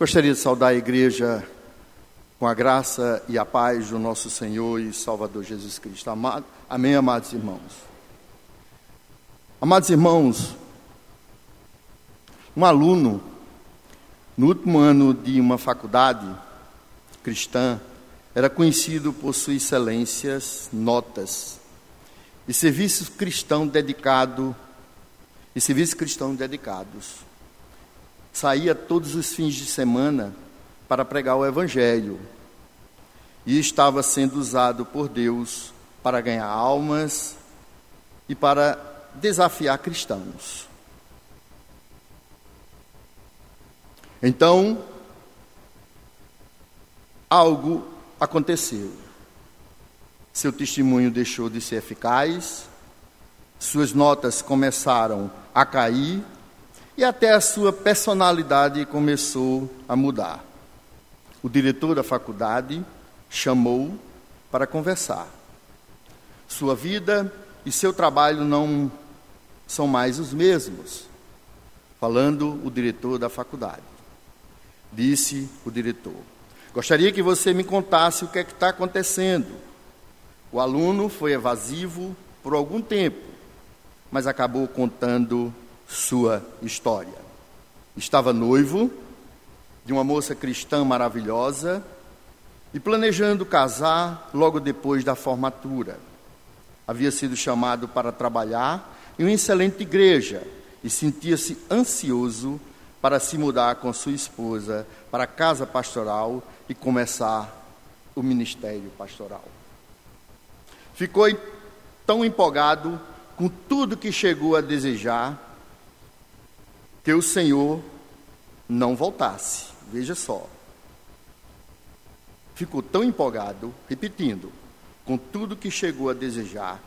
Gostaria de saudar a igreja com a graça e a paz do nosso Senhor e Salvador Jesus Cristo. Amado, amém, amados irmãos. Amados irmãos, um aluno, no último ano de uma faculdade cristã, era conhecido por suas excelências, notas e serviços cristãos dedicado e serviços cristãos dedicados. Saía todos os fins de semana para pregar o Evangelho e estava sendo usado por Deus para ganhar almas e para desafiar cristãos. Então, algo aconteceu. Seu testemunho deixou de ser eficaz, suas notas começaram a cair e até a sua personalidade começou a mudar o diretor da faculdade chamou para conversar. Sua vida e seu trabalho não são mais os mesmos. Falando o diretor da faculdade. Disse o diretor: Gostaria que você me contasse o que é que está acontecendo. O aluno foi evasivo por algum tempo, mas acabou contando sua história. Estava noivo de uma moça cristã maravilhosa e planejando casar logo depois da formatura. Havia sido chamado para trabalhar em uma excelente igreja e sentia-se ansioso para se mudar com sua esposa para a casa pastoral e começar o ministério pastoral. Ficou tão empolgado com tudo que chegou a desejar o Senhor não voltasse. Veja só. Ficou tão empolgado, repetindo, com tudo que chegou a desejar,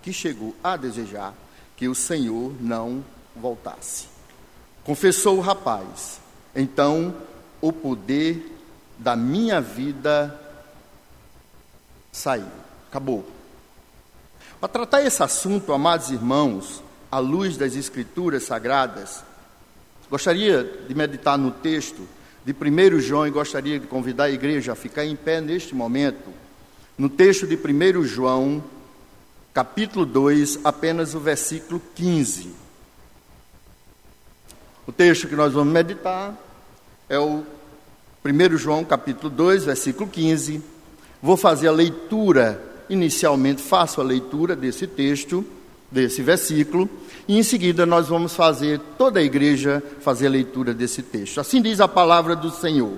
que chegou a desejar, que o Senhor não voltasse. Confessou o rapaz. Então, o poder da minha vida saiu. Acabou. Para tratar esse assunto, amados irmãos, à luz das Escrituras Sagradas, gostaria de meditar no texto de 1 João e gostaria de convidar a igreja a ficar em pé neste momento, no texto de 1 João, capítulo 2, apenas o versículo 15. O texto que nós vamos meditar é o 1 João, capítulo 2, versículo 15. Vou fazer a leitura, inicialmente faço a leitura desse texto, desse versículo, e em seguida nós vamos fazer, toda a igreja, fazer a leitura desse texto. Assim diz a palavra do Senhor: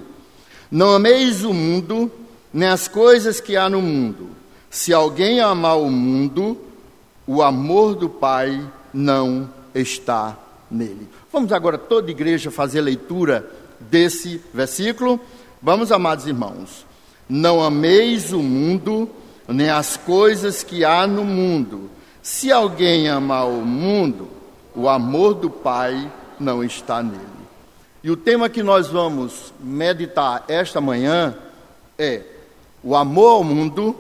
Não ameis o mundo, nem as coisas que há no mundo. Se alguém amar o mundo, o amor do Pai não está nele. Vamos agora, toda a igreja, fazer a leitura desse versículo. Vamos, amados irmãos. Não ameis o mundo, nem as coisas que há no mundo. Se alguém amar o mundo, o amor do Pai não está nele. E o tema que nós vamos meditar esta manhã é o amor ao mundo,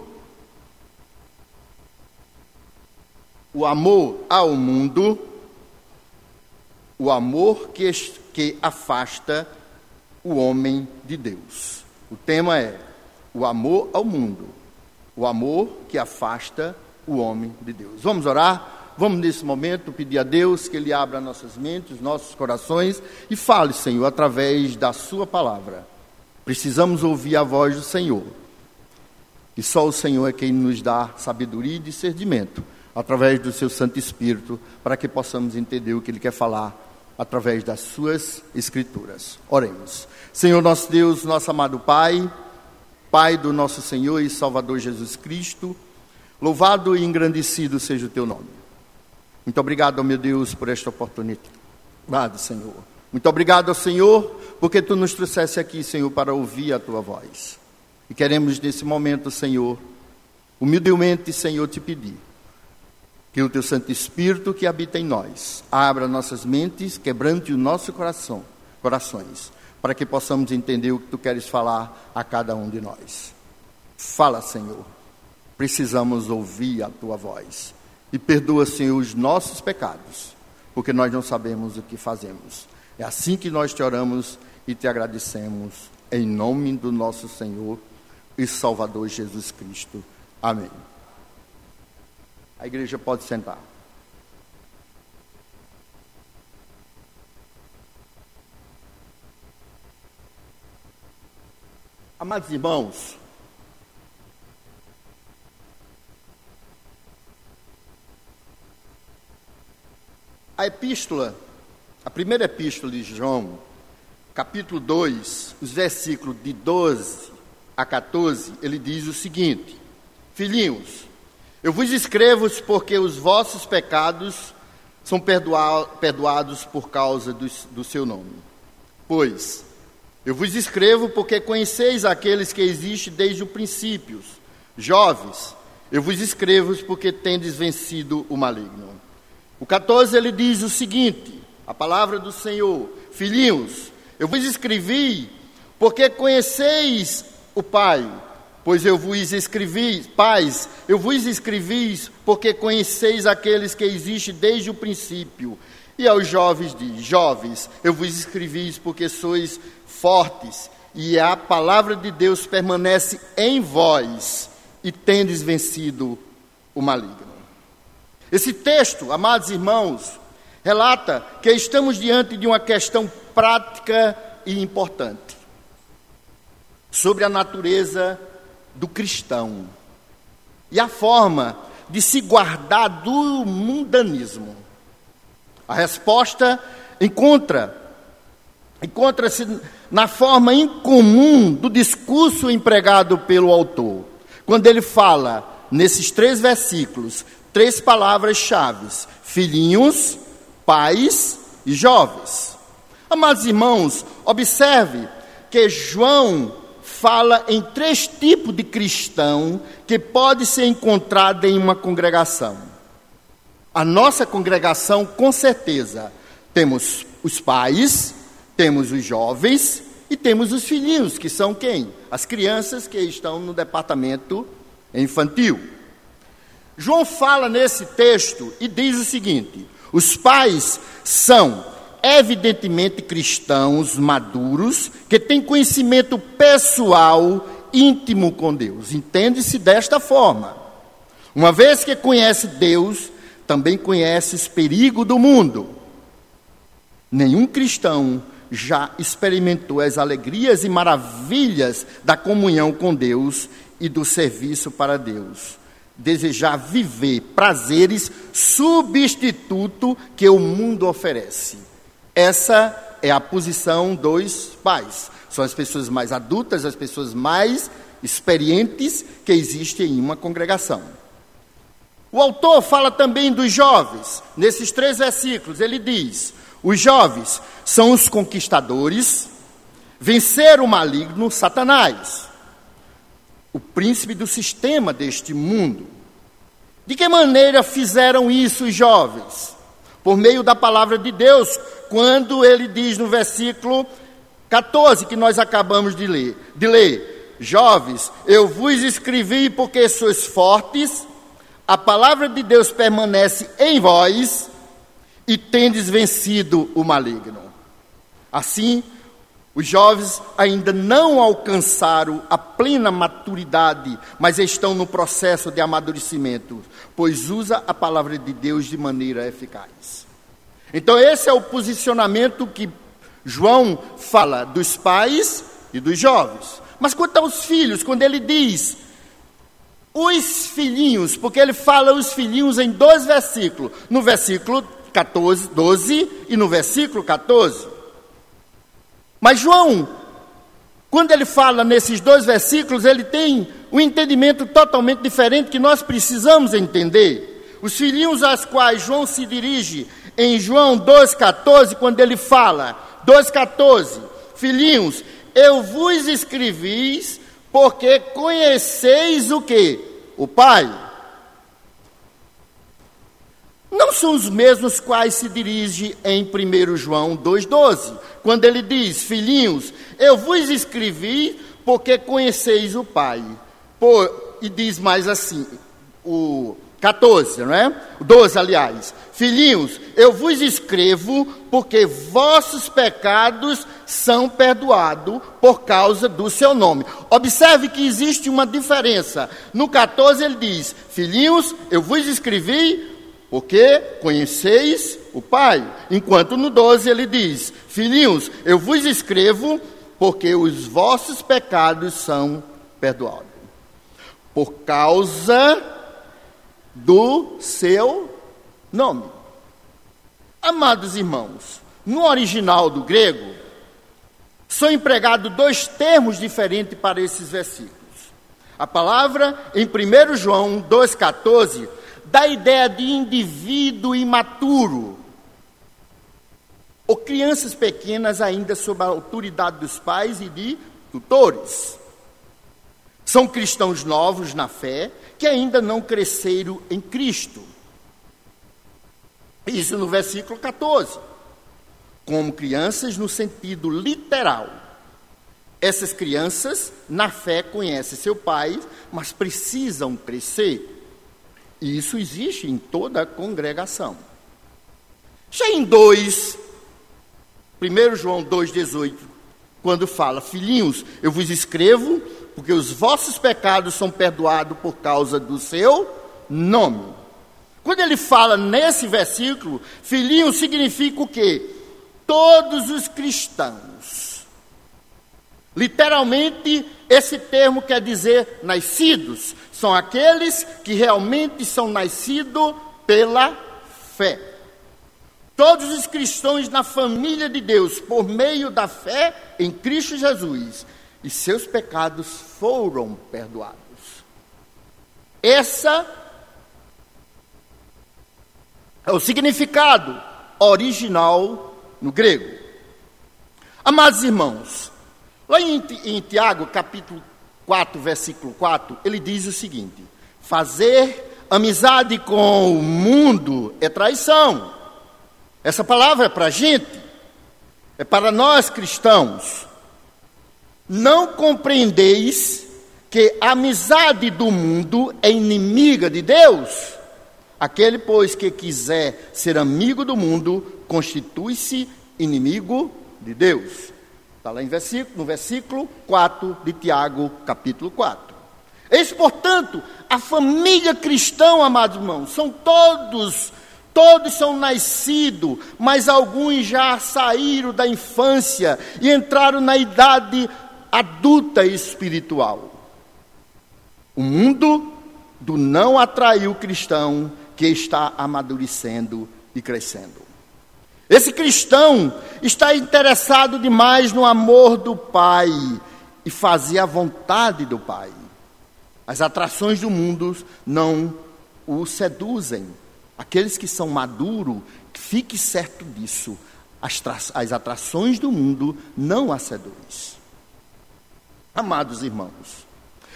o amor ao mundo, o amor que, que afasta o homem de Deus. O tema é o amor ao mundo, o amor que afasta o homem de Deus. Vamos orar? Vamos nesse momento pedir a Deus que Ele abra nossas mentes, nossos corações e fale, Senhor, através da Sua palavra. Precisamos ouvir a voz do Senhor. E só o Senhor é quem nos dá sabedoria e discernimento, através do Seu Santo Espírito, para que possamos entender o que Ele quer falar através das Suas Escrituras. Oremos. Senhor nosso Deus, nosso amado Pai, Pai do nosso Senhor e Salvador Jesus Cristo, Louvado e engrandecido seja o teu nome. Muito obrigado, meu Deus, por esta oportunidade, Senhor. Muito obrigado, Senhor, porque tu nos trouxeste aqui, Senhor, para ouvir a tua voz. E queremos nesse momento, Senhor, humildemente, Senhor, te pedir que o teu Santo Espírito que habita em nós abra nossas mentes, quebrante o nosso coração, corações, para que possamos entender o que tu queres falar a cada um de nós. Fala, Senhor precisamos ouvir a tua voz. E perdoa, Senhor, os nossos pecados, porque nós não sabemos o que fazemos. É assim que nós te oramos e te agradecemos em nome do nosso Senhor e Salvador Jesus Cristo. Amém. A igreja pode sentar. Amados irmãos, a epístola, a primeira epístola de João, capítulo 2, os versículos de 12 a 14, ele diz o seguinte: Filhinhos, eu vos escrevo porque os vossos pecados são perdoados por causa do, do seu nome. Pois, eu vos escrevo porque conheceis aqueles que existem desde o princípio. Jovens, eu vos escrevo porque tendes vencido o maligno. O 14 ele diz o seguinte: a palavra do Senhor, filhinhos, eu vos escrevi porque conheceis o Pai, pois eu vos escrevi, pais, eu vos escrevi porque conheceis aqueles que existem desde o princípio. E aos jovens diz: Jovens, eu vos escrevi porque sois fortes, e a palavra de Deus permanece em vós, e tendes vencido o maligno. Esse texto, amados irmãos, relata que estamos diante de uma questão prática e importante sobre a natureza do cristão e a forma de se guardar do mundanismo. A resposta encontra encontra-se na forma incomum do discurso empregado pelo autor, quando ele fala nesses três versículos, três palavras-chave: filhinhos, pais e jovens. Amados irmãos, observe que João fala em três tipos de cristão que pode ser encontrado em uma congregação. A nossa congregação, com certeza, temos os pais, temos os jovens e temos os filhinhos, que são quem? As crianças que estão no departamento infantil. João fala nesse texto e diz o seguinte: os pais são evidentemente cristãos maduros que têm conhecimento pessoal íntimo com Deus. Entende-se desta forma. Uma vez que conhece Deus, também conhece o perigo do mundo. Nenhum cristão já experimentou as alegrias e maravilhas da comunhão com Deus e do serviço para Deus desejar viver prazeres substituto que o mundo oferece. Essa é a posição dos pais. São as pessoas mais adultas, as pessoas mais experientes que existem em uma congregação. O autor fala também dos jovens. Nesses três versículos, ele diz: os jovens são os conquistadores, venceram o maligno, Satanás o príncipe do sistema deste mundo. De que maneira fizeram isso os jovens? Por meio da palavra de Deus, quando ele diz no versículo 14 que nós acabamos de ler, de ler, jovens, eu vos escrevi porque sois fortes, a palavra de Deus permanece em vós e tendes vencido o maligno. Assim, os jovens ainda não alcançaram a plena maturidade, mas estão no processo de amadurecimento, pois usa a palavra de Deus de maneira eficaz. Então esse é o posicionamento que João fala dos pais e dos jovens. Mas quanto aos filhos, quando ele diz os filhinhos, porque ele fala os filhinhos em dois versículos, no versículo 14, 12 e no versículo 14. Mas João, quando ele fala nesses dois versículos, ele tem um entendimento totalmente diferente que nós precisamos entender. Os filhinhos aos quais João se dirige em João 2,14, quando ele fala, 2,14, filhinhos, eu vos escrevi porque conheceis o que? O Pai não são os mesmos quais se dirige em 1 João 2,12, quando ele diz: Filhinhos, eu vos escrevi porque conheceis o Pai. Por, e diz mais assim, o 14, não é? 12, aliás. Filhinhos, eu vos escrevo porque vossos pecados são perdoados por causa do seu nome. Observe que existe uma diferença. No 14 ele diz: Filhinhos, eu vos escrevi porque conheceis o Pai. Enquanto no 12 ele diz: Filhinhos, eu vos escrevo porque os vossos pecados são perdoados. Por causa do seu nome. Amados irmãos, no original do grego, são empregados dois termos diferentes para esses versículos. A palavra em 1 João 2,14 dá a ideia de indivíduo imaturo, ou crianças pequenas ainda sob a autoridade dos pais e de tutores. São cristãos novos na fé que ainda não cresceram em Cristo. Isso no versículo 14. Como crianças no sentido literal. Essas crianças, na fé, conhecem seu pai, mas precisam crescer. E isso existe em toda a congregação. Já em 2, 1 João 2,18, quando fala, filhinhos, eu vos escrevo porque os vossos pecados são perdoados por causa do seu nome. Quando ele fala nesse versículo, filhinho significa o quê? Todos os cristãos. Literalmente, esse termo quer dizer nascidos. São aqueles que realmente são nascidos pela fé. Todos os cristãos na família de Deus, por meio da fé em Cristo Jesus, e seus pecados foram perdoados. Essa é o significado original no grego. Amados irmãos, lá em, em Tiago, capítulo 4, versículo 4, ele diz o seguinte: Fazer amizade com o mundo é traição. Essa palavra é para a gente, é para nós cristãos. Não compreendeis que a amizade do mundo é inimiga de Deus? Aquele, pois, que quiser ser amigo do mundo, constitui-se inimigo de Deus. Está lá em versículo, no versículo 4 de Tiago, capítulo 4. Eis, portanto, a família cristã, amados irmãos, são todos, todos são nascidos, mas alguns já saíram da infância e entraram na idade adulta espiritual. O mundo do não atraiu o cristão que está amadurecendo e crescendo. Esse cristão está interessado demais no amor do Pai e fazer a vontade do Pai. As atrações do mundo não o seduzem. Aqueles que são maduros, fique certo disso. As, as atrações do mundo não a seduzem. Amados irmãos,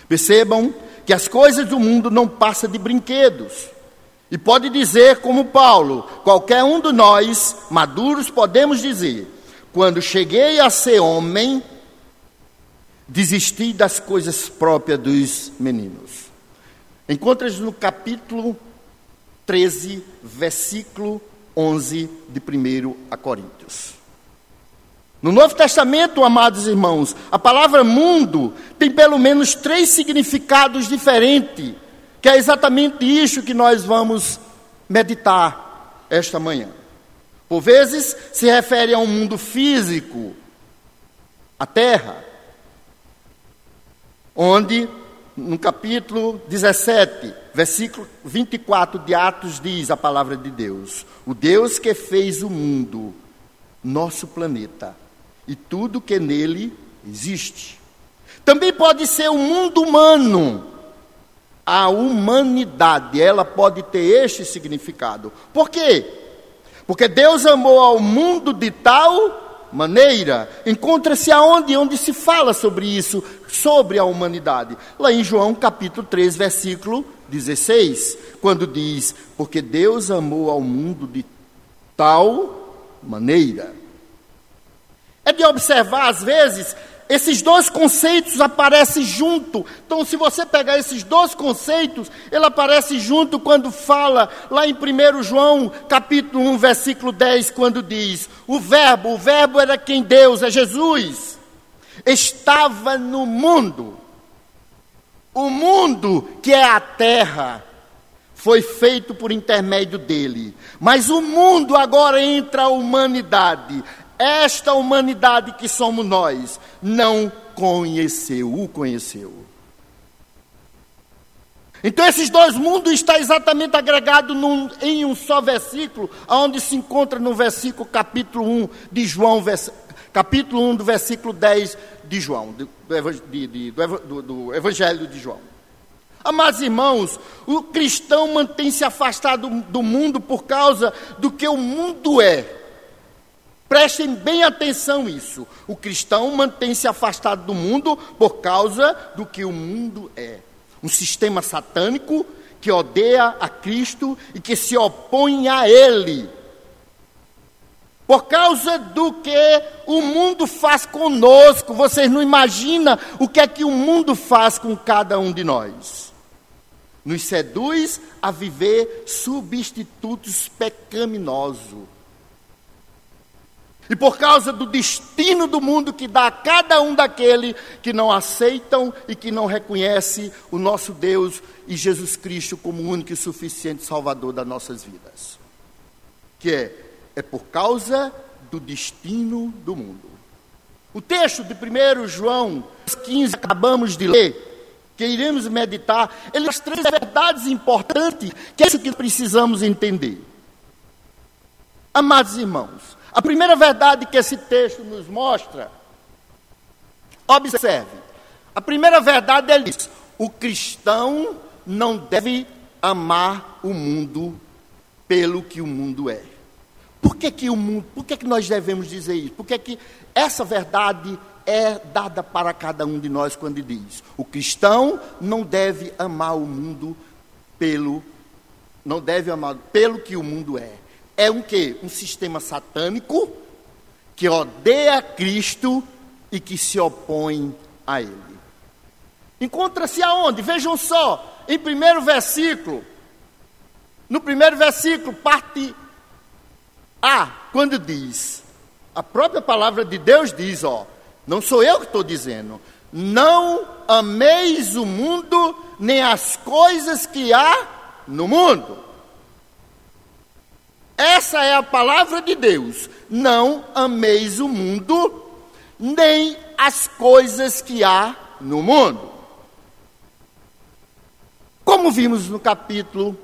percebam que as coisas do mundo não passam de brinquedos. E pode dizer, como Paulo, qualquer um de nós, maduros, podemos dizer: quando cheguei a ser homem, desisti das coisas próprias dos meninos. Encontras no capítulo 13, versículo 11 de 1 a Coríntios. No Novo Testamento, amados irmãos, a palavra mundo tem pelo menos três significados diferentes, que é exatamente isso que nós vamos meditar esta manhã. Por vezes se refere a um mundo físico, a terra, onde no capítulo 17, versículo 24 de Atos diz a palavra de Deus: O Deus que fez o mundo, nosso planeta, e tudo que nele existe. Também pode ser o mundo humano. A humanidade, ela pode ter este significado. Por quê? Porque Deus amou ao mundo de tal maneira. Encontra-se aonde? Onde se fala sobre isso, sobre a humanidade. Lá em João capítulo 3, versículo 16, quando diz: Porque Deus amou ao mundo de tal maneira. É de observar, às vezes, esses dois conceitos aparecem junto. Então, se você pegar esses dois conceitos, ele aparece junto quando fala lá em 1 João, capítulo 1, versículo 10, quando diz: "O verbo, o verbo era quem Deus é Jesus, estava no mundo. O mundo que é a terra foi feito por intermédio dele. Mas o mundo agora entra a humanidade. Esta humanidade que somos nós não conheceu, o conheceu. Então esses dois mundos estão exatamente agregados num, em um só versículo, onde se encontra no versículo capítulo 1 de João, vers, capítulo 1 do versículo 10 de João, do, de, de, do, do Evangelho de João. Amados irmãos, o cristão mantém-se afastado do mundo por causa do que o mundo é. Prestem bem atenção nisso. O cristão mantém-se afastado do mundo por causa do que o mundo é. Um sistema satânico que odeia a Cristo e que se opõe a Ele. Por causa do que o mundo faz conosco, vocês não imaginam o que é que o mundo faz com cada um de nós. Nos seduz a viver substitutos pecaminosos e por causa do destino do mundo que dá a cada um daquele que não aceitam e que não reconhece o nosso Deus e Jesus Cristo como o único e suficiente Salvador das nossas vidas. Que é, é por causa do destino do mundo. O texto de 1 João 15, acabamos de ler, que iremos meditar, ele traz três verdades importantes, que é isso que precisamos entender. Amados irmãos, a primeira verdade que esse texto nos mostra, observe, a primeira verdade é diz: o cristão não deve amar o mundo pelo que o mundo é. Por que, que o mundo, por que, que nós devemos dizer isso? Por que, que essa verdade é dada para cada um de nós quando diz: o cristão não deve amar o mundo pelo não deve amar pelo que o mundo é é um quê? Um sistema satânico que odeia Cristo e que se opõe a Ele. Encontra-se aonde? Vejam só, em primeiro versículo, no primeiro versículo, parte A, quando diz, a própria palavra de Deus diz, ó, não sou eu que estou dizendo, não ameis o mundo, nem as coisas que há no mundo. Essa é a palavra de Deus. Não ameis o mundo, nem as coisas que há no mundo. Como vimos no capítulo,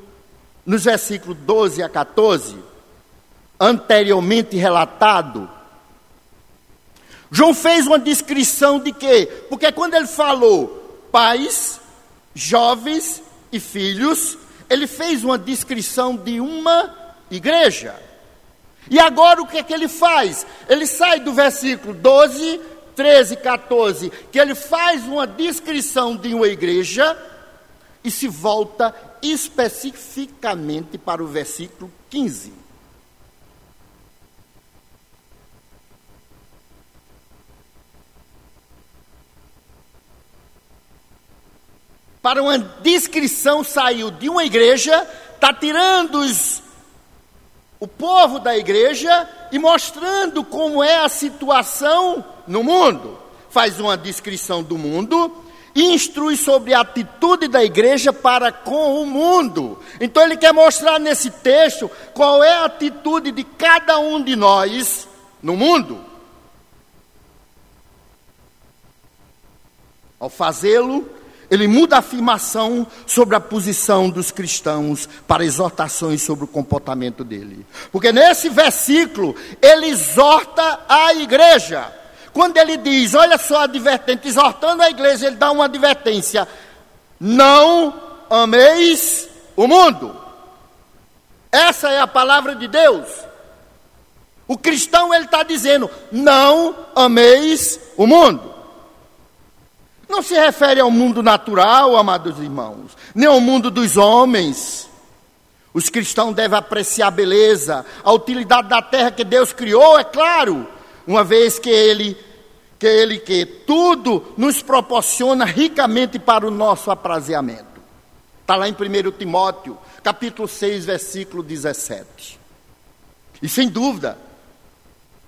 nos versículos 12 a 14, anteriormente relatado, João fez uma descrição de quê? Porque quando ele falou pais, jovens e filhos, ele fez uma descrição de uma igreja. E agora o que é que ele faz? Ele sai do versículo 12, 13, 14, que ele faz uma descrição de uma igreja e se volta especificamente para o versículo 15. Para uma descrição saiu de uma igreja, está tirando os o povo da igreja e mostrando como é a situação no mundo. Faz uma descrição do mundo e instrui sobre a atitude da igreja para com o mundo. Então ele quer mostrar nesse texto qual é a atitude de cada um de nós no mundo. Ao fazê-lo, ele muda a afirmação sobre a posição dos cristãos para exortações sobre o comportamento dele. Porque nesse versículo, ele exorta a igreja. Quando ele diz, olha só a advertente, exortando a igreja, ele dá uma advertência: não ameis o mundo. Essa é a palavra de Deus. O cristão ele está dizendo: não ameis o mundo. Não se refere ao mundo natural, amados irmãos, nem ao mundo dos homens. Os cristãos devem apreciar a beleza, a utilidade da terra que Deus criou, é claro, uma vez que Ele que Ele que tudo nos proporciona ricamente para o nosso aprazeamento. Está lá em 1 Timóteo, capítulo 6, versículo 17. E sem dúvida,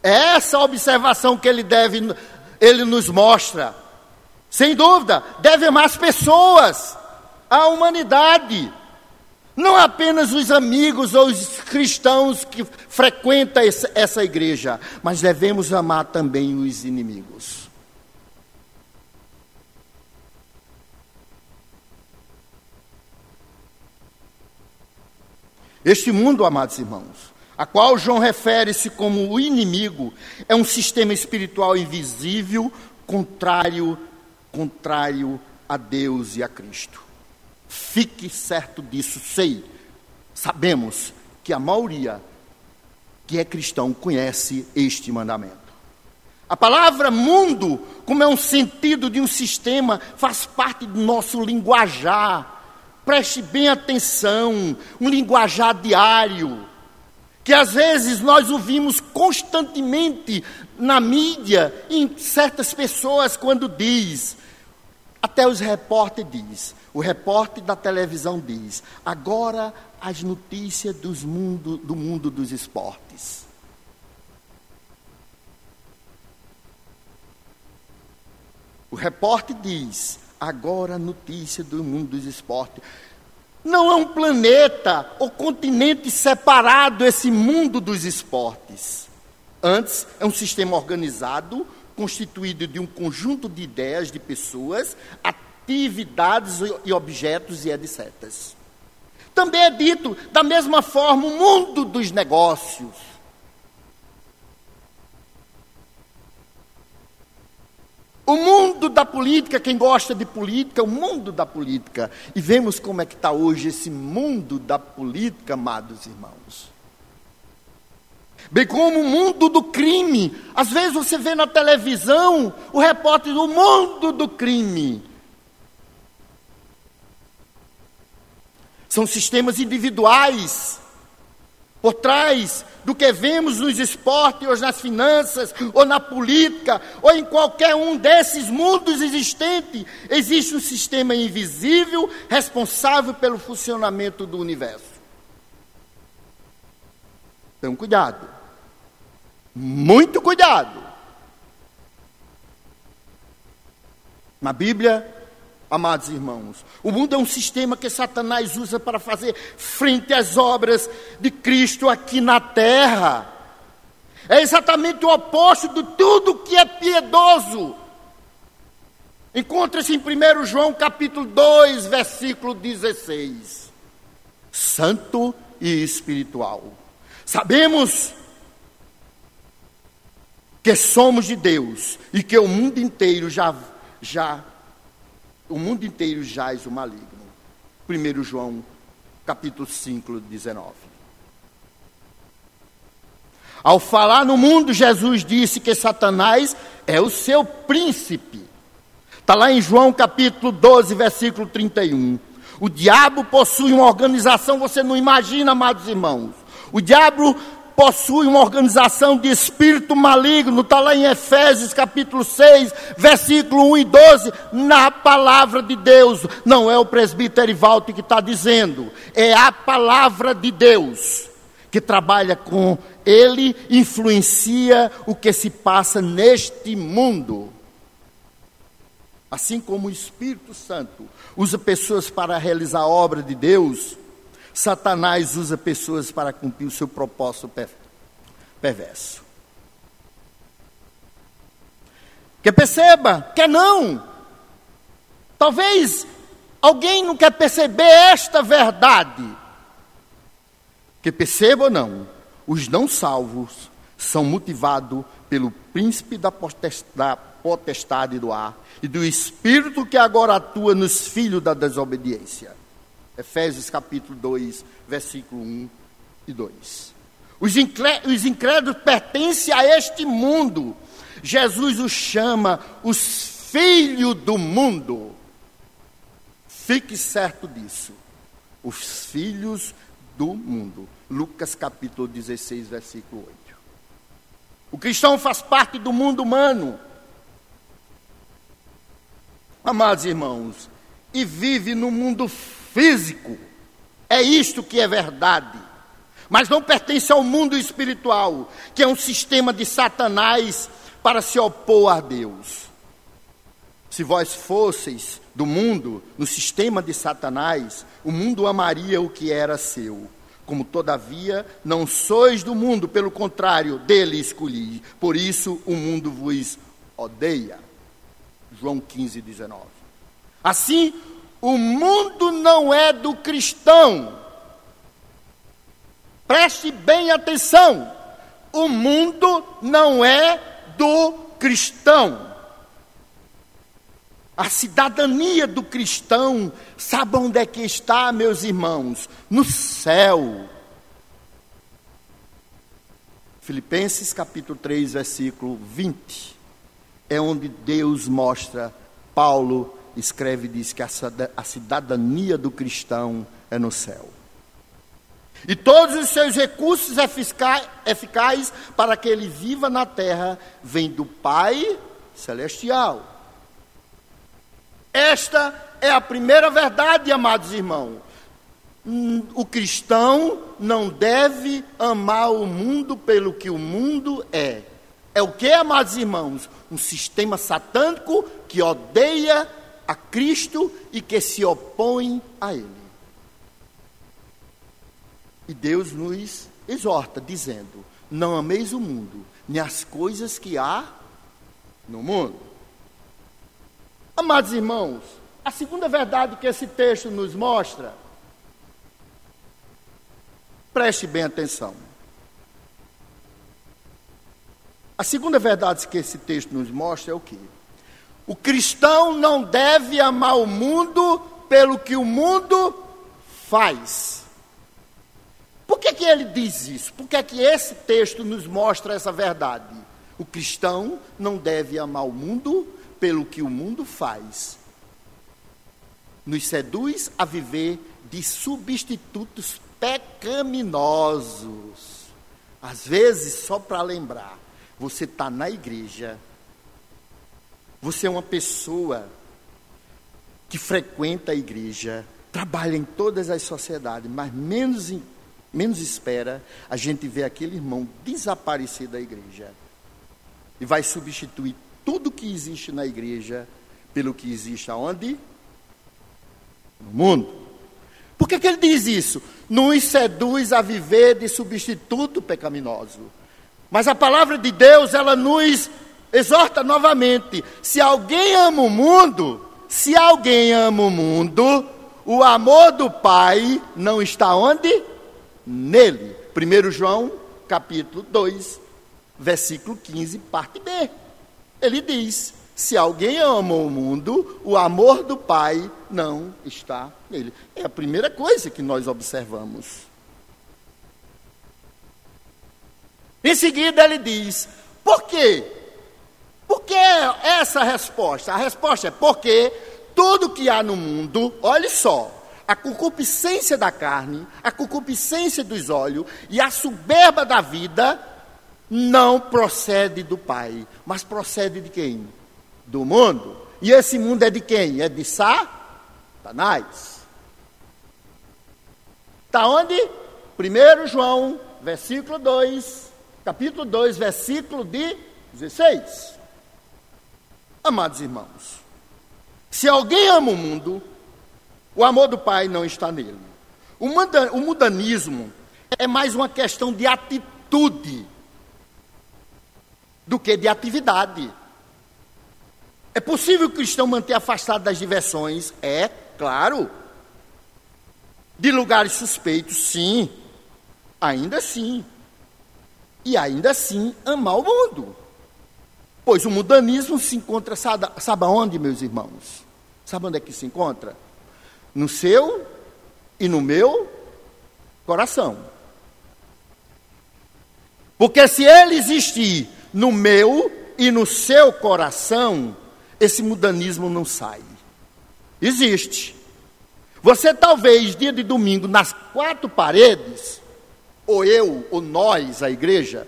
é essa observação que ele deve, ele nos mostra. Sem dúvida, deve mais pessoas, a humanidade. Não apenas os amigos ou os cristãos que frequentam essa igreja, mas devemos amar também os inimigos. Este mundo, amados irmãos, a qual João refere-se como o inimigo, é um sistema espiritual invisível, contrário, contrário a Deus e a Cristo. Fique certo disso, sei. Sabemos que a maioria que é cristão conhece este mandamento. A palavra mundo, como é um sentido de um sistema, faz parte do nosso linguajar. Preste bem atenção, um linguajar diário, que às vezes nós ouvimos constantemente na mídia, em certas pessoas, quando diz, até os repórteres diz, o repórter da televisão diz: agora as notícias dos mundo, do mundo dos esportes. O repórter diz: agora notícia do mundo dos esportes. Não é um planeta ou continente separado esse mundo dos esportes. Antes, é um sistema organizado, constituído de um conjunto de ideias, de pessoas, atividades e objetos e etc. Também é dito, da mesma forma, o mundo dos negócios. O mundo da política, quem gosta de política, o mundo da política. E vemos como é que está hoje esse mundo da política, amados irmãos. Bem como o mundo do crime. Às vezes você vê na televisão o repórter do mundo do crime. São sistemas individuais por trás do que vemos nos esportes, ou nas finanças, ou na política, ou em qualquer um desses mundos existentes, existe um sistema invisível responsável pelo funcionamento do universo. Então, cuidado. Muito cuidado. Na Bíblia, amados irmãos. O mundo é um sistema que Satanás usa para fazer frente às obras de Cristo aqui na terra. É exatamente o oposto de tudo que é piedoso. Encontra-se em 1 João capítulo 2, versículo 16. Santo e espiritual. Sabemos que somos de Deus e que o mundo inteiro já já o mundo inteiro jaz o maligno. 1 João, capítulo 5, 19. Ao falar no mundo, Jesus disse que Satanás é o seu príncipe. Está lá em João capítulo 12, versículo 31. O diabo possui uma organização, você não imagina, amados irmãos. O diabo possui uma organização de espírito maligno, está lá em Efésios capítulo 6, versículo 1 e 12, na palavra de Deus. Não é o presbítero Erivaldo que está dizendo, é a palavra de Deus que trabalha com ele, influencia o que se passa neste mundo. Assim como o Espírito Santo usa pessoas para realizar a obra de Deus, Satanás usa pessoas para cumprir o seu propósito perverso. Quer perceba? Quer não? Talvez alguém não quer perceber esta verdade. Que perceba ou não, os não salvos são motivados pelo príncipe da potestade do ar e do espírito que agora atua nos filhos da desobediência. Efésios capítulo 2, versículo 1 e 2. Os, incrédulos pertencem a este mundo. Jesus os chama os filhos do mundo. Fique certo disso. Os filhos do mundo. Lucas capítulo 16, versículo 8. O cristão faz parte do mundo humano. amados irmãos, e vive no mundo físico. É isto que é verdade. Mas não pertence ao mundo espiritual, que é um sistema de Satanás para se opor a Deus. Se vós fosseis do mundo, no sistema de Satanás, o mundo amaria o que era seu. Como todavia não sois do mundo, pelo contrário, dele escolhi. Por isso o mundo vos odeia. João 15, 19. Assim, o mundo não é do cristão. Preste bem atenção. O mundo não é do cristão. A cidadania do cristão, sabe onde é que está, meus irmãos? No céu. Filipenses capítulo 3, versículo 20. É onde Deus mostra, Paulo escreve e diz que a cidadania do cristão é no céu. E todos os seus recursos eficazes para que ele viva na terra vêm do Pai celestial. Esta é a primeira verdade, amados irmãos. O cristão não deve amar o mundo pelo que o mundo é. É o que, amados irmãos? Um sistema satânico que odeia a Cristo e que se opõe a Ele. E Deus nos exorta, dizendo: Não ameis o mundo, nem as coisas que há no mundo. Amados irmãos, a segunda verdade que esse texto nos mostra, preste bem atenção. A segunda verdade que esse texto nos mostra é o que? O cristão não deve amar o mundo pelo que o mundo faz. Por que, que ele diz isso? Por que, que esse texto nos mostra essa verdade? O cristão não deve amar o mundo pelo que o mundo faz. Nos seduz a viver de substitutos pecaminosos. Às vezes, só para lembrar, você está na igreja, você é uma pessoa que frequenta a igreja, trabalha em todas as sociedades, mas menos menos espera, a gente vê aquele irmão desaparecer da igreja. E vai substituir tudo que existe na igreja pelo que existe aonde? No mundo. Por que, que ele diz isso? Nos seduz a viver de substituto pecaminoso. Mas a palavra de Deus, ela nos exorta novamente: se alguém ama o mundo, se alguém ama o mundo, o amor do Pai não está onde? nele. 1 João, capítulo 2, versículo 15, parte B. Ele diz: Se alguém ama o mundo, o amor do Pai não está nele. É a primeira coisa que nós observamos. Em seguida, ele diz: Por quê? Que essa resposta? A resposta é porque tudo que há no mundo, olhe só, a concupiscência da carne, a concupiscência dos olhos e a soberba da vida não procede do Pai, mas procede de quem? Do mundo. E esse mundo é de quem? É de Satanás. Está onde? 1 João, versículo 2, capítulo 2, versículo de 16. Amados irmãos, se alguém ama o mundo, o amor do Pai não está nele. O, mudanismo é mais uma questão de atitude do que de atividade. É possível o cristão manter afastado das diversões? É, claro. De lugares suspeitos? Sim. Ainda sim. E ainda assim amar o mundo. Pois o mudanismo se encontra, sabe, sabe onde, meus irmãos? Sabe onde é que se encontra? no seu e no meu coração. Porque se ele existir no meu e no seu coração, esse mudanismo não sai. Existe. Você talvez, dia de domingo, nas quatro paredes, ou eu, ou nós, a igreja,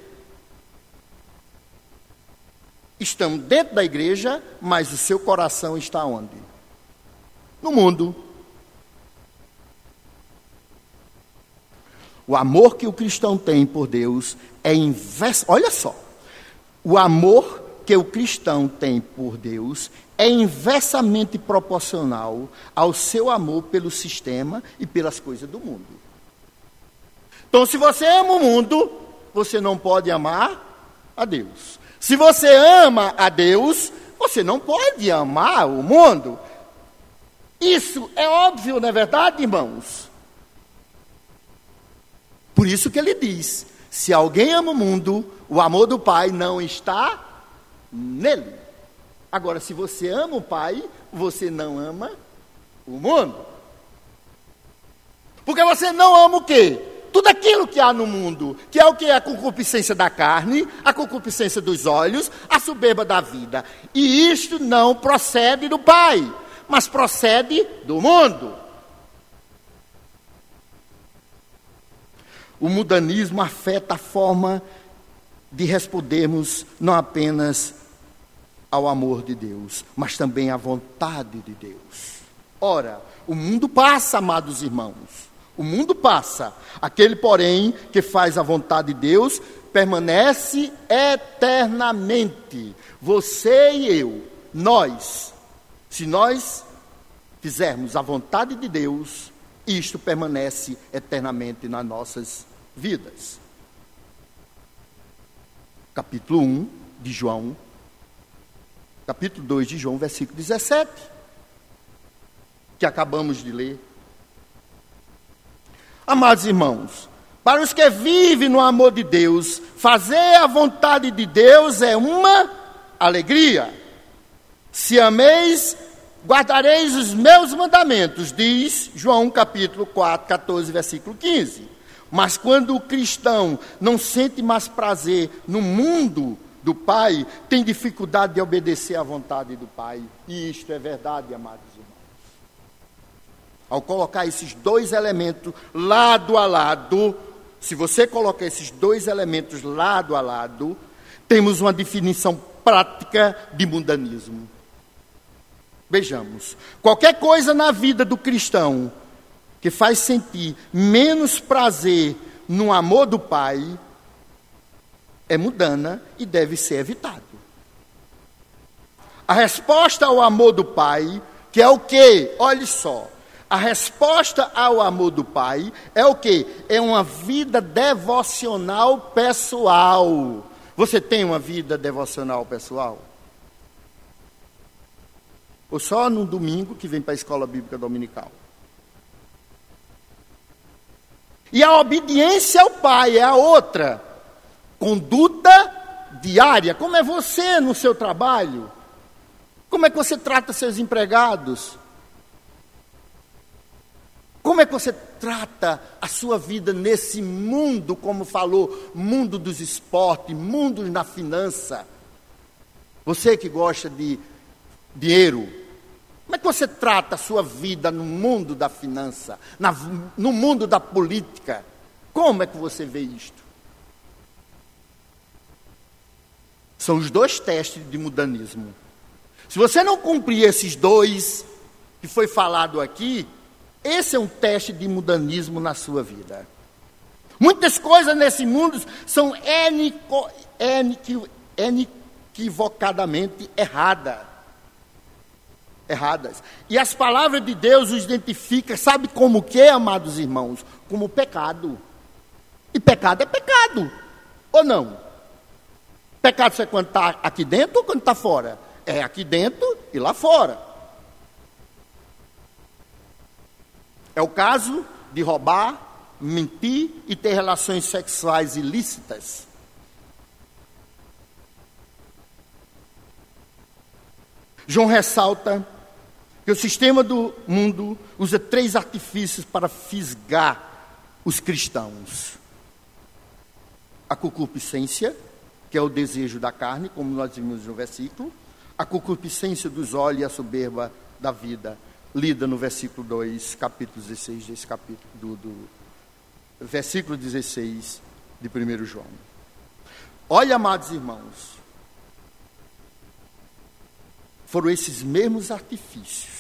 estamos dentro da igreja, mas o seu coração está onde? no mundo. O amor que o cristão tem por Deus é inverso. Olha só. O amor que o cristão tem por Deus é inversamente proporcional ao seu amor pelo sistema e pelas coisas do mundo. Então, se você ama o mundo, você não pode amar a Deus. Se você ama a Deus, você não pode amar o mundo. Isso é óbvio, não é verdade, irmãos? Por isso que ele diz: se alguém ama o mundo, o amor do Pai não está nele. Agora, se você ama o Pai, você não ama o mundo. Porque você não ama o quê? Tudo aquilo que há no mundo, que é o que? A concupiscência da carne, a concupiscência dos olhos, a soberba da vida. E isto não procede do Pai, mas procede do mundo. O mudanismo afeta a forma de respondermos não apenas ao amor de Deus, mas também à vontade de Deus. Ora, o mundo passa, amados irmãos. O mundo passa. Aquele, porém, que faz a vontade de Deus, permanece eternamente. Você e eu, nós, se nós fizermos a vontade de Deus, isto permanece eternamente nas nossas vidas. Capítulo 1 de João, capítulo 2 de João, versículo 17, que acabamos de ler. Amados irmãos, para os que vivem no amor de Deus, fazer a vontade de Deus é uma alegria. Se ameis, guardareis os meus mandamentos, diz João capítulo 4, 14, versículo 15. Mas quando o cristão não sente mais prazer no mundo do Pai, tem dificuldade de obedecer à vontade do Pai. E isto é verdade, irmãos. Ao colocar esses dois elementos lado a lado, se você colocar esses dois elementos lado a lado, temos uma definição prática de mundanismo. Vejamos, qualquer coisa na vida do cristão que faz sentir menos prazer no amor do Pai, é mudana e deve ser evitado. A resposta ao amor do Pai, que é o quê? Olhe só. A resposta ao amor do Pai é o quê? É uma vida devocional pessoal. Você tem uma vida devocional pessoal? Ou só no domingo que vem para a escola bíblica dominical? E a obediência ao Pai é a outra. Conduta diária. Como é você no seu trabalho? Como é que você trata seus empregados? Como é que você trata a sua vida nesse mundo, como falou, mundo dos esportes, mundo na finança? Você que gosta de dinheiro, como é que você trata a sua vida no mundo da finança, na, no mundo da política? Como é que você vê isto? São os dois testes de mudanismo. Se você não cumprir esses dois que foi falado aqui, esse é um teste de mudanismo na sua vida. Muitas coisas nesse mundo são equivocadamente erradas. Erradas. E as palavras de Deus os identificam, sabe como que, amados irmãos? Como pecado. E pecado é pecado. Ou não? Pecado é quando está aqui dentro ou quando está fora? É aqui dentro e lá fora. É o caso de roubar, mentir e ter relações sexuais ilícitas. João ressalta que o sistema do mundo usa três artifícios para fisgar os cristãos: a concupiscência, que é o desejo da carne, como nós vimos no versículo, a concupiscência dos olhos e a soberba da vida, lida no versículo 2, capítulo 16, desse capítulo, do, do versículo 16 de 1 João. Olha, amados irmãos, foram esses mesmos artifícios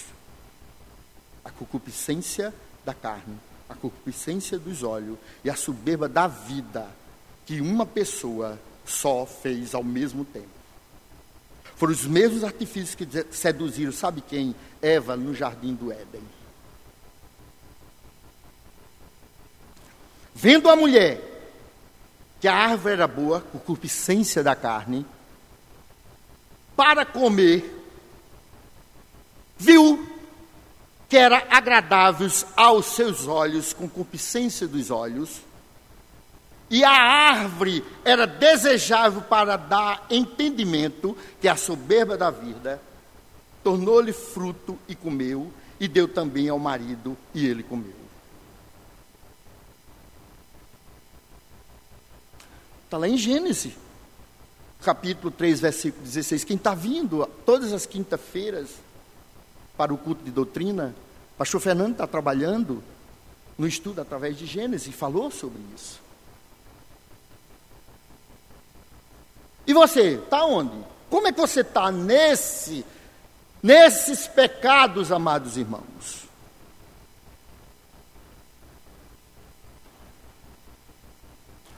concupiscência da carne, a concupiscência dos olhos e a soberba da vida que uma pessoa só fez ao mesmo tempo. Foram os mesmos artifícios que seduziram, sabe quem? Eva no jardim do Éden. Vendo a mulher que a árvore era boa, concupiscência da carne, para comer, viu que era agradáveis aos seus olhos, concupiscência dos olhos, e a árvore era desejável para dar entendimento que a soberba da vida tornou-lhe fruto e comeu, e deu também ao marido, e ele comeu. Está lá em Gênesis, capítulo 3, versículo 16. Quem está vindo todas as quinta-feiras para o culto de doutrina, pastor Fernando está trabalhando no estudo através de Gênesis falou sobre isso. E você, está onde? Como é que você está nesse, nesses pecados, amados irmãos?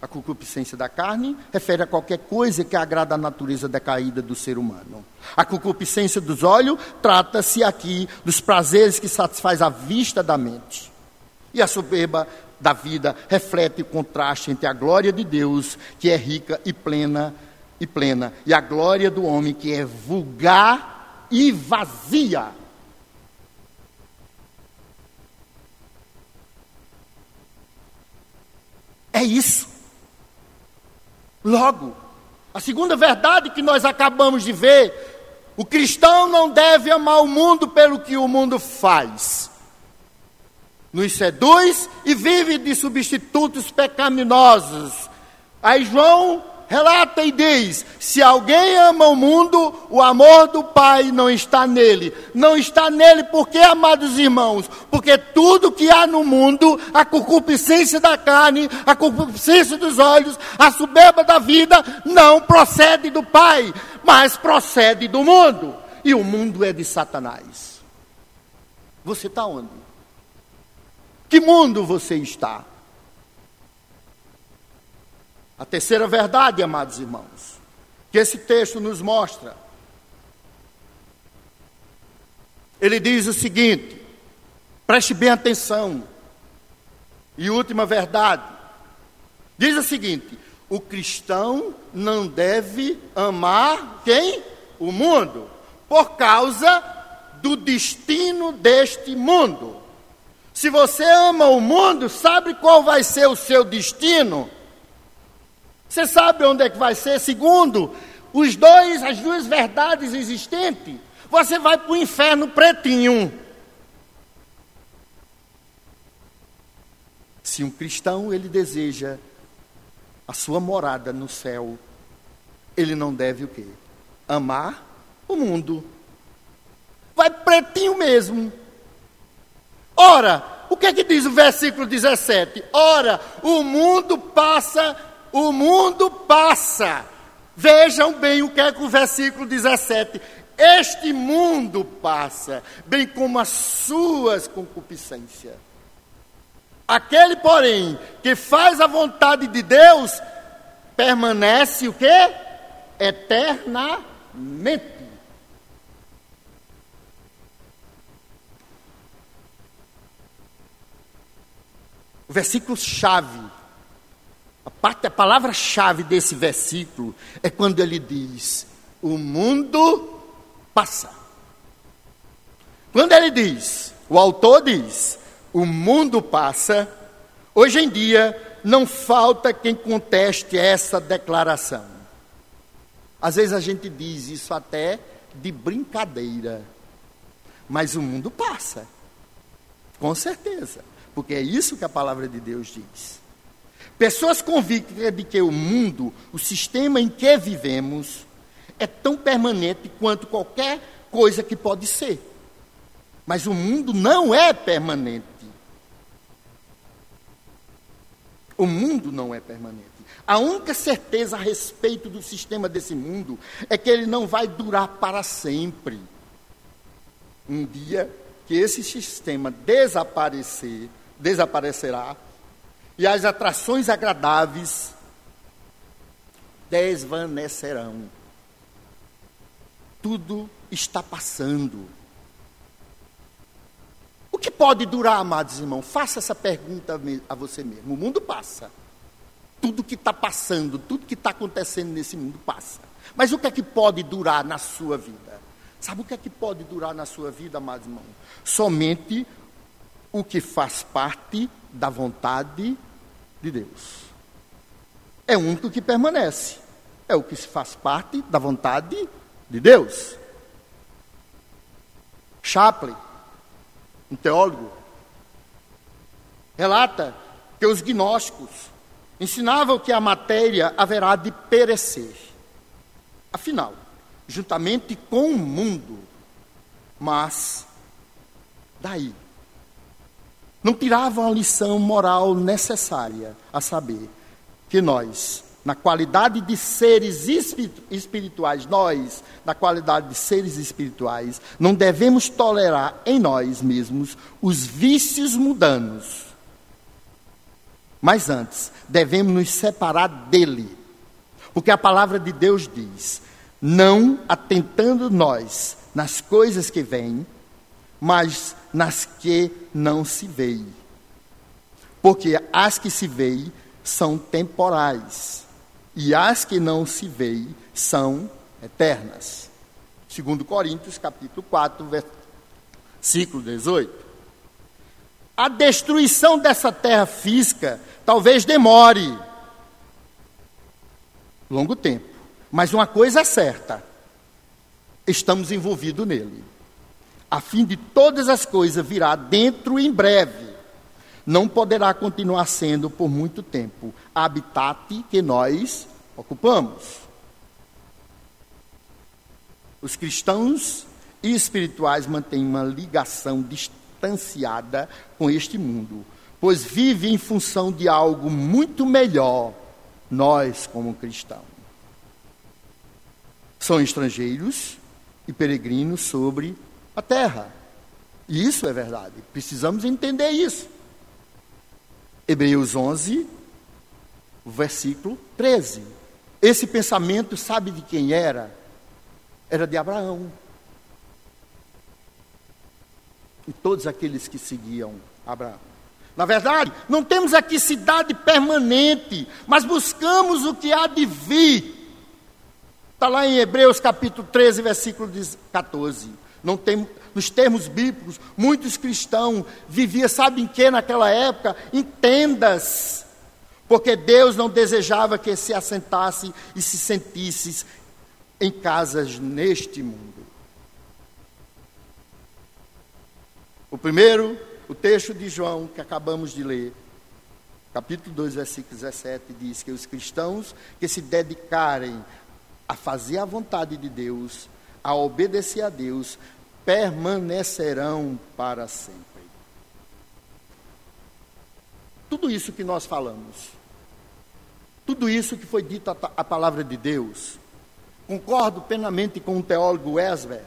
A concupiscência da carne refere a qualquer coisa que agrada a natureza decaída do ser humano. A concupiscência dos olhos trata-se aqui dos prazeres que satisfaz a vista da mente. E a soberba da vida reflete o contraste entre a glória de Deus, que é rica e plena, e plena, e a glória do homem, que é vulgar e vazia. É isso. Logo, a segunda verdade que nós acabamos de ver, o cristão não deve amar o mundo pelo que o mundo faz. Nos seduz e vive de substitutos pecaminosos. Aí João relata e diz: se alguém ama o mundo, o amor do Pai não está nele. Não está nele porque, amados irmãos, porque tudo que há no mundo, a concupiscência da carne, a concupiscência dos olhos, a soberba da vida, não procede do Pai, mas procede do mundo. E o mundo é de Satanás. Você está onde? Que mundo você está? A terceira verdade, amados irmãos, que esse texto nos mostra. Ele diz o seguinte: preste bem atenção. E última verdade, diz o seguinte: o cristão não deve amar quem? O mundo, por causa do destino deste mundo. Se você ama o mundo, sabe qual vai ser o seu destino? Você sabe onde é que vai ser? Segundo, os dois, as duas verdades existentes, você vai para o inferno pretinho. Se um cristão ele deseja a sua morada no céu, ele não deve o quê? Amar o mundo. Vai pretinho mesmo. Ora, o que é que diz o versículo 17? Ora, o mundo passa o mundo passa. Vejam bem o que é que o versículo 17. Este mundo passa, bem como as suas concupiscências. Aquele, porém, que faz a vontade de Deus, permanece o quê? Eternamente. O versículo chave a, parte, a palavra-chave desse versículo é quando ele diz: O mundo passa. Quando ele diz, o autor diz, o mundo passa, hoje em dia não falta quem conteste essa declaração. Às vezes a gente diz isso até de brincadeira, mas o mundo passa, com certeza, porque é isso que a palavra de Deus diz. Pessoas convictas de que o mundo, o sistema em que vivemos, é tão permanente quanto qualquer coisa que pode ser. Mas o mundo não é permanente. O mundo não é permanente. A única certeza a respeito do sistema desse mundo é que ele não vai durar para sempre. Um dia que esse sistema desaparecer, desaparecerá e as atrações agradáveis desvanecerão. Tudo está passando. O que pode durar, amados irmãos? Faça essa pergunta a você mesmo. O mundo passa. Tudo que está passando, tudo que está acontecendo nesse mundo passa. Mas o que é que pode durar na sua vida? Sabe o que é que pode durar na sua vida, amados irmãos? Somente o que faz parte da vontade de Deus. É único que permanece. É o que faz parte da vontade de Deus. Chaplin, um teólogo, relata que os gnósticos ensinavam que a matéria haverá de perecer. Afinal, juntamente com o mundo, mas daí não tiravam a lição moral necessária, a saber, que nós, na qualidade de seres espirituais, nós, na qualidade de seres espirituais, não devemos tolerar em nós mesmos os vícios mundanos. Mas antes, devemos nos separar dele. Porque a palavra de Deus diz: não atentando nós nas coisas que vêm, mas nas que não se veem. Porque as que se veem são temporais, e as que não se veem são eternas. Segundo Coríntios, capítulo 4, versículo 18. A destruição dessa terra física talvez demore longo tempo, mas uma coisa é certa: estamos envolvidos nele a fim de todas as coisas virá dentro em breve. Não poderá continuar sendo por muito tempo habitat que nós ocupamos. Os cristãos e espirituais mantêm uma ligação distanciada com este mundo, pois vivem em função de algo muito melhor, nós como cristãos. São estrangeiros e peregrinos sobre a terra. E isso é verdade. Precisamos entender isso. Hebreus 11, versículo 13. Esse pensamento, sabe de quem era? Era de Abraão. E todos aqueles que seguiam Abraão. Na verdade, não temos aqui cidade permanente, mas buscamos o que há de vir. Está lá em Hebreus capítulo 13, versículo 14. Não tem, nos termos bíblicos, muitos cristãos viviam, sabem que naquela época? Em tendas. Porque Deus não desejava que se assentasse e se sentisse em casas neste mundo. O primeiro, o texto de João que acabamos de ler, capítulo 2, versículo 17, diz que os cristãos que se dedicarem a fazer a vontade de Deus a obedecer a Deus, permanecerão para sempre. Tudo isso que nós falamos, tudo isso que foi dito a, a palavra de Deus, concordo plenamente com o teólogo Wesley,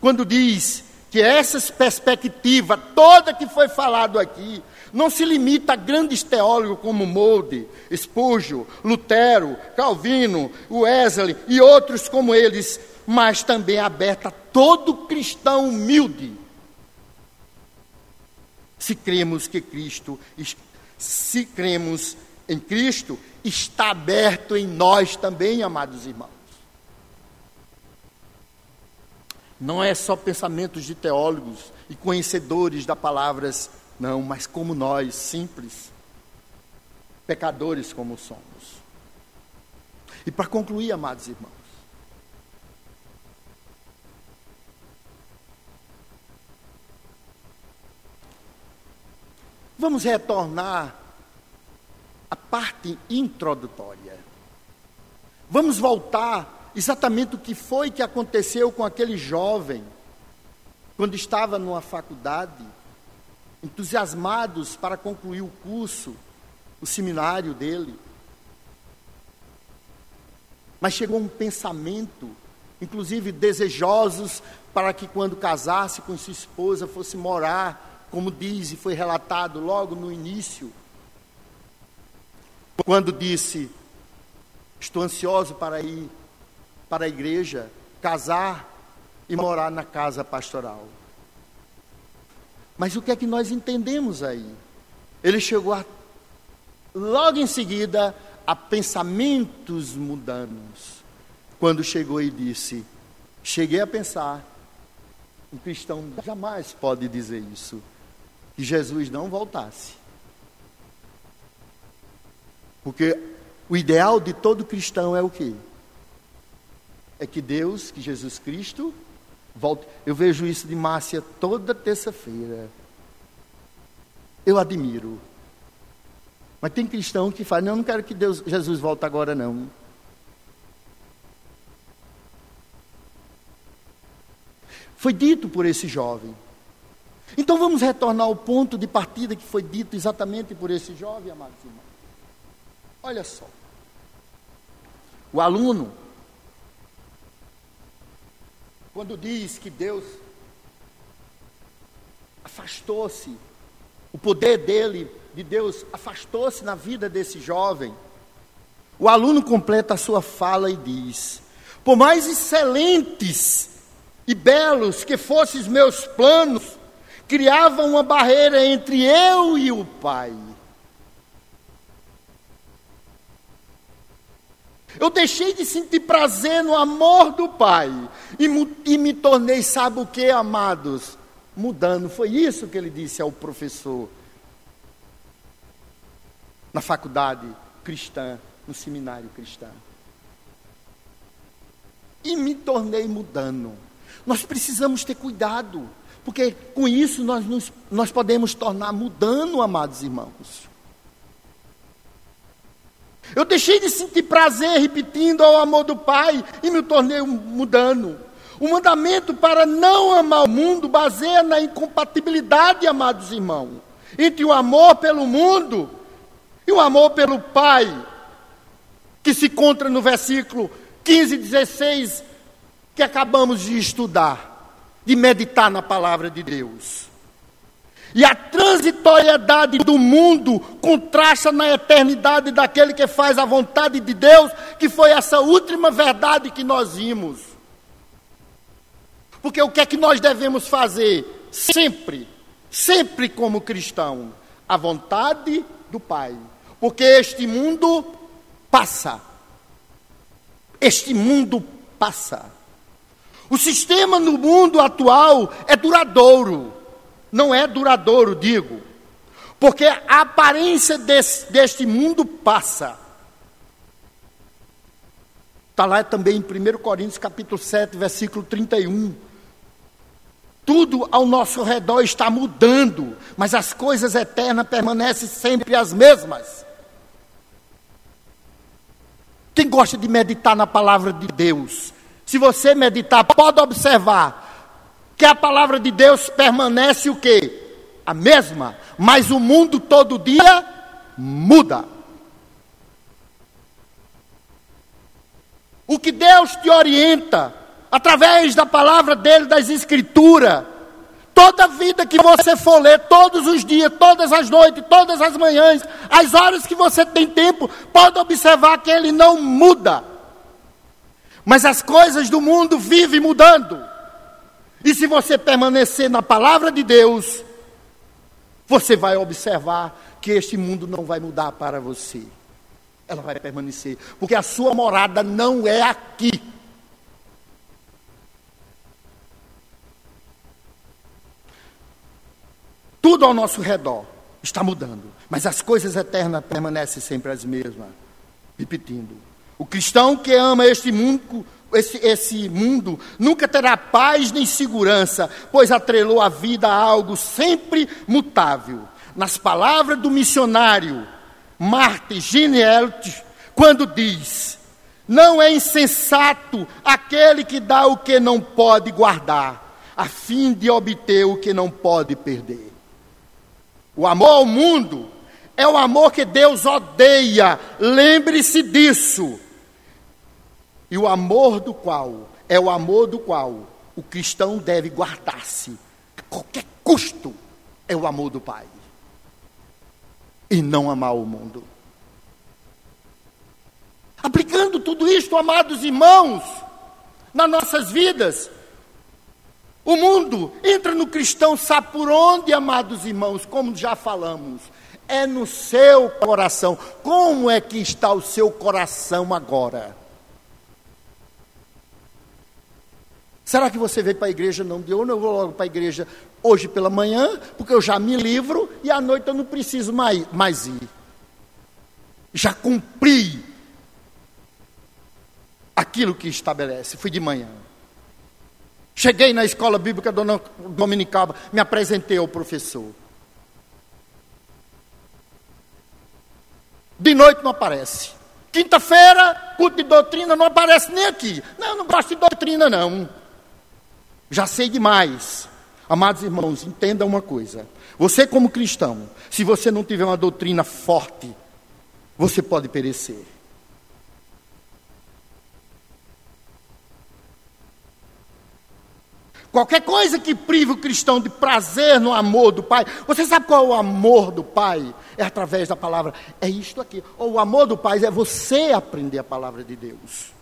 quando diz que essa perspectiva toda que foi falado aqui não se limita a grandes teólogos como Molde, Spurgeon, Lutero, Calvino, Wesley e outros como eles mas também aberta a todo cristão humilde. Se cremos que Cristo, se cremos em Cristo, está aberto em nós também, amados irmãos. Não é só pensamentos de teólogos e conhecedores da palavras, não, mas como nós, simples, pecadores como somos. E para concluir, amados irmãos, Vamos retornar à parte introdutória. Vamos voltar exatamente o que foi que aconteceu com aquele jovem quando estava numa faculdade, entusiasmados para concluir o curso, o seminário dele. Mas chegou um pensamento, inclusive desejosos para que quando casasse com sua esposa fosse morar, como diz e foi relatado logo no início, quando disse: Estou ansioso para ir para a igreja, casar e morar na casa pastoral. Mas o que é que nós entendemos aí? Ele chegou a, logo em seguida a pensamentos mundanos. Quando chegou e disse: Cheguei a pensar, um cristão jamais pode dizer isso, que Jesus não voltasse. Porque o ideal de todo cristão é o quê? É que Deus, que Jesus Cristo, volte. Eu vejo isso de Márcia toda terça-feira. Eu admiro. Mas tem cristão que fala, não, eu não quero que Deus, Jesus volte agora não. Foi dito por esse jovem. Então vamos retornar ao ponto de partida que foi dito exatamente por esse jovem, amados irmãos. Olha só. O aluno, quando diz que Deus afastou-se, o poder dele, de Deus, afastou-se na vida desse jovem, o aluno completa a sua fala e diz: Por mais excelentes e belos que fossem os meus planos, criavam uma barreira entre eu e o Pai. Eu deixei de sentir prazer no amor do Pai e, e me tornei, sabe o que, amados? Mudando. Foi isso que ele disse ao professor na faculdade cristã, no seminário cristão. E me tornei mudando. Nós precisamos ter cuidado, porque com isso nós, nos, nós podemos tornar mudando, amados irmãos. Eu deixei de sentir prazer repetindo ao amor do Pai e me tornei mudando. O mandamento para não amar o mundo baseia na incompatibilidade, amados irmãos, entre o amor pelo mundo e o amor pelo Pai, que se encontra no versículo 15 e 16 que acabamos de estudar, de meditar na palavra de Deus. E a transitoriedade do mundo contrasta na eternidade daquele que faz a vontade de Deus, que foi essa última verdade que nós vimos. Porque o que é que nós devemos fazer? Sempre, sempre como cristão, a vontade do Pai. Porque este mundo passa. Este mundo passa. O sistema no mundo atual é duradouro. Não é duradouro, digo. Porque a aparência desse, deste mundo passa. Está lá também em 1 Coríntios capítulo 7, versículo 31. Tudo ao nosso redor está mudando, mas as coisas eternas permanecem sempre as mesmas. Quem gosta de meditar na palavra de Deus, se você meditar, pode observar que a palavra de Deus permanece o quê? A mesma, mas o mundo todo dia muda. O que Deus te orienta através da palavra dele, das escrituras, toda vida que você for ler, todos os dias, todas as noites, todas as manhãs, as horas que você tem tempo, pode observar que ele não muda. Mas as coisas do mundo vivem mudando. E se você permanecer na palavra de Deus, você vai observar que este mundo não vai mudar para você. Ela vai permanecer, porque a sua morada não é aqui. Tudo ao nosso redor está mudando, mas as coisas eternas permanecem sempre as mesmas. Repetindo, o cristão que ama este mundo, esse, esse mundo nunca terá paz nem segurança, pois atrelou a vida a algo sempre mutável. Nas palavras do missionário Martin Ginielt, quando diz: Não é insensato aquele que dá o que não pode guardar, a fim de obter o que não pode perder. O amor ao mundo é o amor que Deus odeia, lembre-se disso e o amor do qual é o amor do qual o cristão deve guardar-se a qualquer custo é o amor do Pai e não amar o mundo. Aplicando tudo isto, amados irmãos, nas nossas vidas, o mundo entra no cristão, sabe por onde, amados irmãos, como já falamos, é no seu coração. Como é que está o seu coração agora? Será que você veio para a igreja? Não, eu não vou logo para a igreja hoje pela manhã, porque eu já me livro e à noite eu não preciso mais, mais ir. Já cumpri aquilo que estabelece. Fui de manhã. Cheguei na escola bíblica dominical, me apresentei ao professor. De noite não aparece. Quinta-feira, culto de doutrina não aparece nem aqui. Não, não gosto de doutrina, não. Já sei demais. Amados irmãos, entenda uma coisa. Você, como cristão, se você não tiver uma doutrina forte, você pode perecer. Qualquer coisa que prive o cristão de prazer no amor do Pai. Você sabe qual é o amor do Pai? É através da palavra. É isto aqui. Ou o amor do Pai é você aprender a palavra de Deus.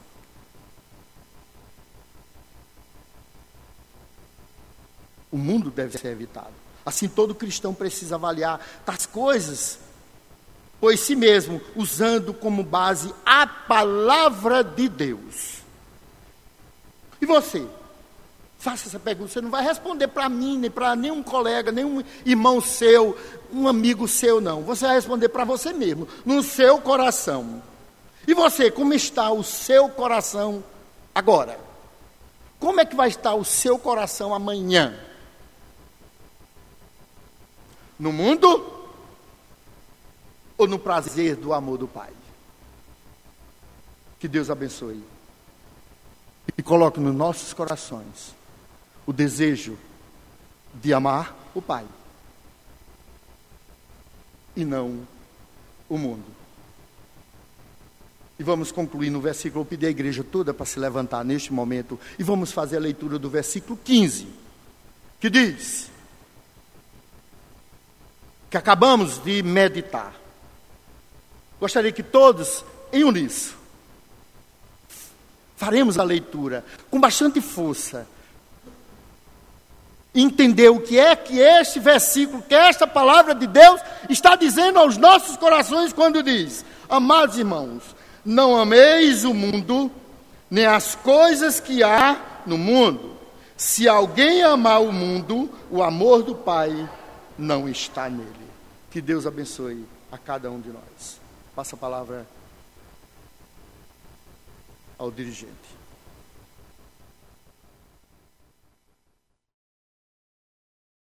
O mundo deve ser evitado. Assim, todo cristão precisa avaliar as coisas pois si mesmo, usando como base a palavra de Deus. E você? Faça essa pergunta. Você não vai responder para mim, nem para nenhum colega, nenhum irmão seu, um amigo seu, não. Você vai responder para você mesmo, no seu coração. E você, como está o seu coração agora? Como é que vai estar o seu coração amanhã? No mundo ou no prazer do amor do Pai? Que Deus abençoe e coloque nos nossos corações o desejo de amar o Pai e não o mundo. E vamos concluir no versículo, eu pedi a igreja toda para se levantar neste momento e vamos fazer a leitura do versículo 15, que diz: que acabamos de meditar. Gostaria que todos, em uníssono, faremos a leitura com bastante força entender o que é que este versículo, que esta palavra de Deus está dizendo aos nossos corações quando diz: Amados irmãos, não ameis o mundo, nem as coisas que há no mundo. Se alguém amar o mundo, o amor do Pai não está nele. Que Deus abençoe a cada um de nós. Passa a palavra ao dirigente.